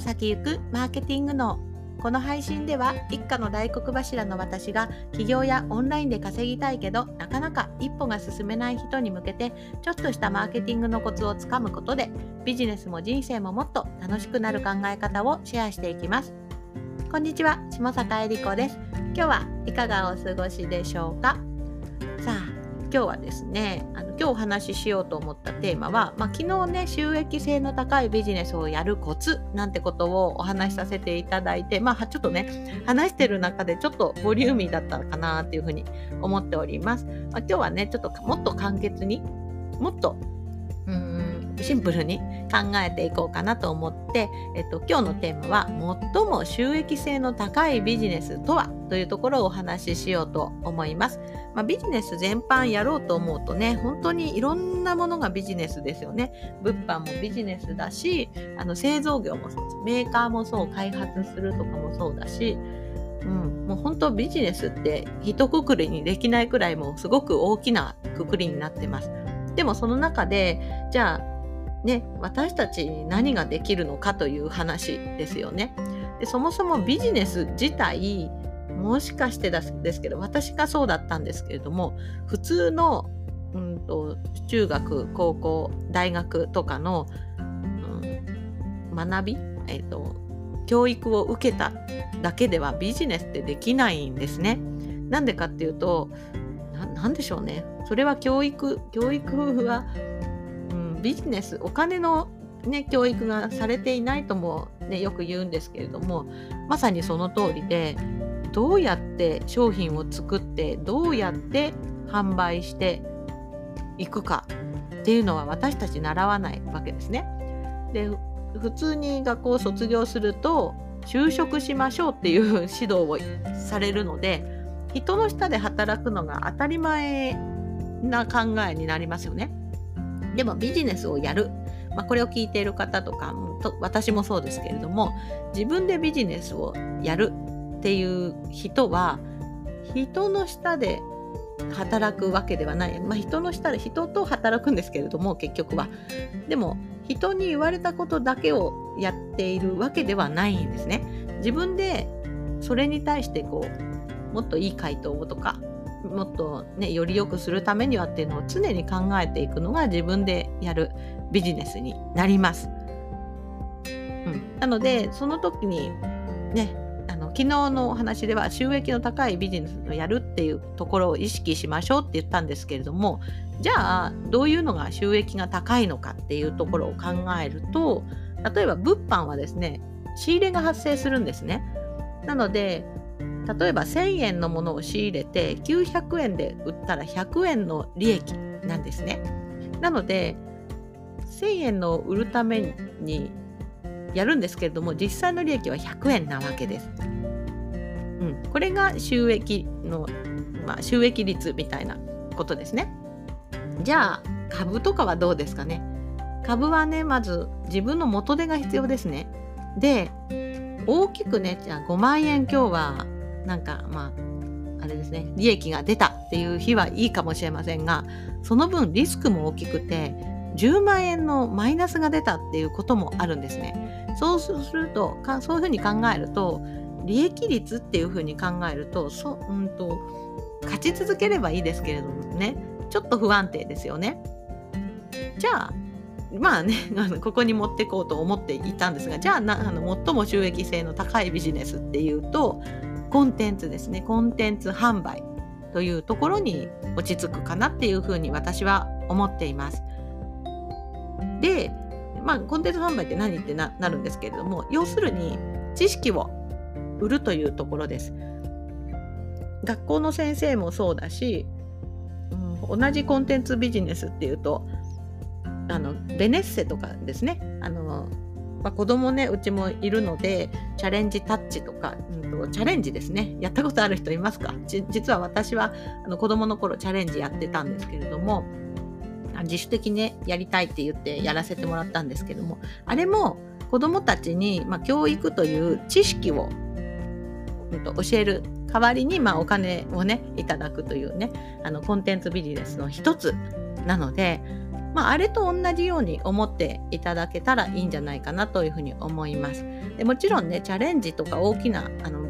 先行くマーケティングのこの配信では一家の大黒柱の私が起業やオンラインで稼ぎたいけどなかなか一歩が進めない人に向けてちょっとしたマーケティングのコツをつかむことでビジネスも人生ももっと楽しくなる考え方をシェアしていきます。こんにちは下坂恵理子です。今日はいかがお過ごしでしょうか？今日はですねあの今日お話ししようと思ったテーマは、まあ、昨日ね収益性の高いビジネスをやるコツなんてことをお話しさせていただいてまあちょっとね話してる中でちょっとボリューミーだったかなっていうふうに思っております、まあ、今日はねちょっともっと簡潔にもっとシンプルに考えていこうかなと思って、えっと、今日のテーマは最も収益性の高いビジネスとはというところをお話ししようと思います。まあ、ビジネス全般やろうと思うとね本当にいろんなものがビジネスですよね。物販もビジネスだしあの製造業もそうですメーカーもそう開発するとかもそうだしうん、もう本当ビジネスって一括りにできないくらいもうすごく大きなくくりになってます。でもその中でじゃあね、私たちに何ができるのかという話ですよね。でそもそもビジネス自体もしかしてですけど私がそうだったんですけれども普通の、うんと、中学高校大学とかの、うん、学び、えーと、教育を受けただけではビジネスってできないんですね。なんでかっていうと何でしょうねそれは教育教育はビジネスお金の、ね、教育がされていないとも、ね、よく言うんですけれどもまさにその通りでどうやって商品を作ってどうやって販売していくかっていうのは私たち習わないわけですね。で普通に学校を卒業すると就職しましょうっていう指導をされるので人の下で働くのが当たり前な考えになりますよね。でもビジネスをやる、まあ、これを聞いている方とかと私もそうですけれども自分でビジネスをやるっていう人は人の下で働くわけではない、まあ、人の下で人と働くんですけれども結局は。でも人に言われたことだけをやっているわけではないんですね。自分でそれに対してこうもっといい回答をとかもっとねより良くするためにはっていうのを常に考えていくのが自分でやるビジネスになります。うん、なのでその時にねあの昨日のお話では収益の高いビジネスをやるっていうところを意識しましょうって言ったんですけれどもじゃあどういうのが収益が高いのかっていうところを考えると例えば物販はですね仕入れが発生するんですね。なので例えば1000円のものを仕入れて900円で売ったら100円の利益なんですね。なので1000円の売るためにやるんですけれども実際の利益は100円なわけです。うん、これが収益の、まあ、収益率みたいなことですね。じゃあ株とかはどうですかね株はねまず自分の元手が必要ですね。で大きくねじゃあ5万円今日はなんかまああれですね利益が出たっていう日はいいかもしれませんがその分リスクも大きくて10万円のマイナスが出たっていうこともあるんですね。そうするとそういうふうに考えると利益率っていうふうに考えるとそ、うんと、勝ち続ければいいですけれどもねちょっと不安定ですよね。じゃあまあね ここに持ってこうと思っていたんですがじゃあなあの最も収益性の高いビジネスっていうとコンテンツですねコンテンツ販売というところに落ち着くかなっていうふうに私は思っています。で、まあ、コンテンツ販売って何ってなるんですけれども要するに知識を売るというところです。学校の先生もそうだし、うん、同じコンテンツビジネスっていうとあのベネッセとかですねあのまあ、子供ねうちもいるのでチャレンジタッチとか、うんと、チャレンジですね。やったことある人いますか？実は私はあの子供の頃チャレンジやってたんですけれども自主的にねやりたいって言ってやらせてもらったんですけどもあれも子供たちに、まあ、教育という知識を、うん、と教える代わりに、まあ、お金をねいただくというねあのコンテンツビジネスの一つなのでまあ、あれと同じように思っていただけたらいいんじゃないかなというふうに思います。でもちろんねチャレンジとか大きなあの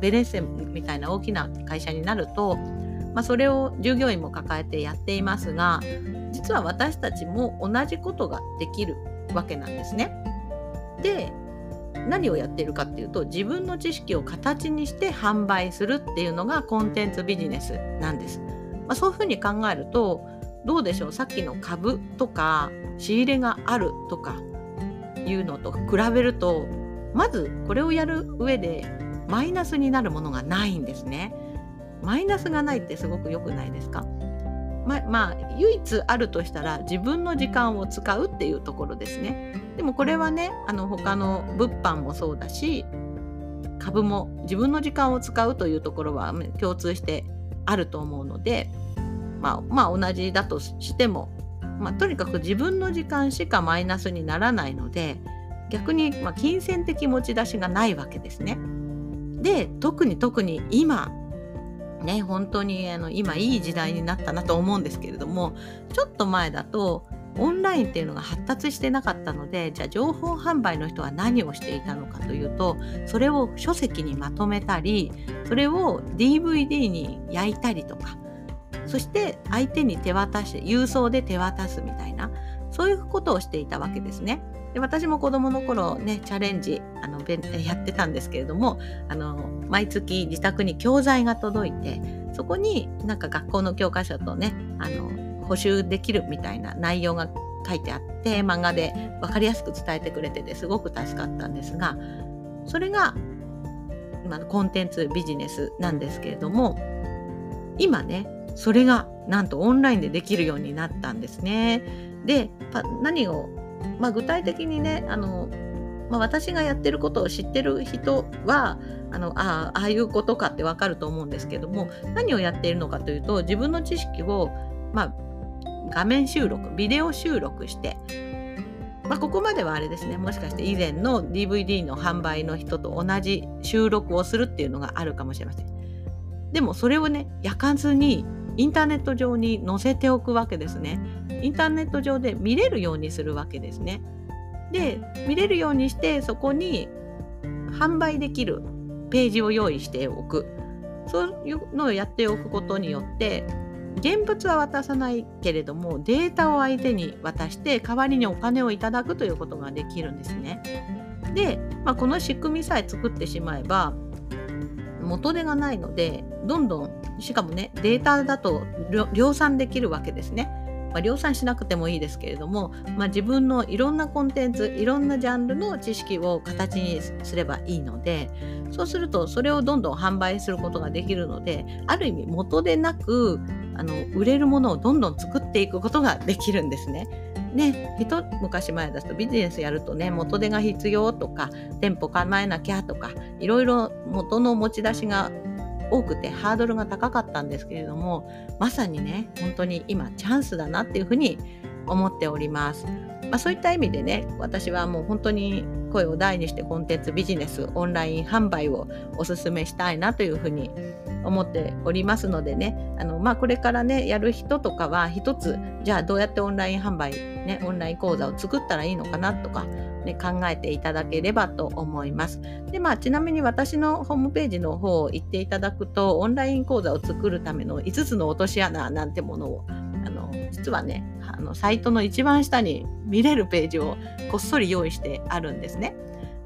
ベネッセみたいな大きな会社になると、まあ、それを従業員も抱えてやっていますが実は私たちも同じことができるわけなんですね。で何をやっているかっていうと自分の知識を形にして販売するっていうのがコンテンツビジネスなんです。まあ、そういうふうに考えるとどうでしょう？さっきの株とか仕入れがあるとかいうのと比べるとまずこれをやる上でマイナスになるものがないんですね。マイナスがないってすごく良くないですか？ままあ唯一あるとしたら自分の時間を使うっていうところですね。でもこれはねあの他の物販もそうだし株も自分の時間を使うというところは共通してあると思うので、まあ、まあ同じだとしても、まあ、とにかく自分の時間しかマイナスにならないので逆にま金銭的持ち出しがないわけですね。で特に特に今ね本当にあの今いい時代になったなと思うんですけれどもちょっと前だとオンラインっていうのが発達してなかったのでじゃあ情報販売の人は何をしていたのかというとそれを書籍にまとめたりそれを DVD に焼いたりとかそして相手に手渡して郵送で手渡すみたいなそういうことをしていたわけですね。で私も子どもの頃ねチャレンジあの やってたんですけれどもあの毎月自宅に教材が届いてそこになんか学校の教科書とねあの補習できるみたいな内容が書いてあって漫画で分かりやすく伝えてくれててすごく助かったんですがそれが今のコンテンツビジネスなんですけれども今ねそれがなんとオンラインでできるようになったんですね。で何を、まあ、具体的にねあの、まあ、私がやってることを知ってる人はあのあああいうことかってわかると思うんですけども何をやっているのかというと自分の知識を、まあ、画面収録ビデオ収録してまあ、ここまではあれですねもしかして以前の DVD の販売の人と同じ収録をするっていうのがあるかもしれませんでもそれをね焼かずにインターネット上に載せておくわけですね。インターネット上で見れるようにするわけですね。で見れるようにしてそこに販売できるページを用意しておく。そういうのをやっておくことによって現物は渡さないけれどもデータを相手に渡して代わりにお金をいただくということができるんですね。で、まあ、この仕組みさえ作ってしまえば元手がないのでどんどんしかもねデータだと量産できるわけですね。まあ、量産しなくてもいいですけれども、まあ、自分のいろんなコンテンツいろんなジャンルの知識を形にすればいいのでそうするとそれをどんどん販売することができるのである意味元でなくあの売れるものをどんどん作っていくことができるんですね。ね、一昔前だとビジネスやるとね元手が必要とか店舗構えなきゃとかいろいろ元の持ち出しが多くてハードルが高かったんですけれどもまさにね本当に今チャンスだなっていうふうに思っております。まあ、そういった意味でね私はもう本当に声を大にしてコンテンツビジネスオンライン販売をおすすめしたいなというふうに思っておりますのでねあの、まあ、これからねやる人とかは一つじゃあどうやってオンライン販売、ね、オンライン講座を作ったらいいのかなとか、ね、考えていただければと思います。でまあ、ちなみに私のホームページの方を行っていただくとオンライン講座を作るための5つの落とし穴なんてものを実はねあのサイトの一番下に見れるページをこっそり用意してあるんですね。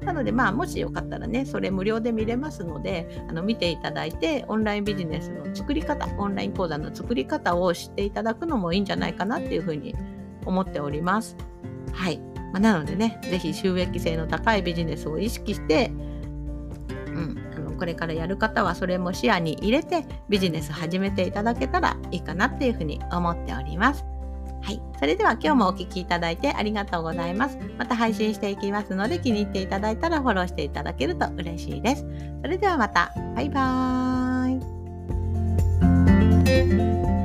なので、まあ、もしよかったらね、それ無料で見れますので、あの見ていただいて、オンラインビジネスの作り方、オンライン講座の作り方を知っていただくのもいいんじゃないかなっていうふうに思っております。はい。まあ、なのでね、ぜひ収益性の高いビジネスを意識して、これからやる方はそれも視野に入れてビジネス始めていただけたらいいかなっていうふうに思っております。はい。それでは今日もお聴きいただいてありがとうございます。また配信していきますので気に入っていただいたらフォローしていただけると嬉しいです。それではまた。バイバーイ。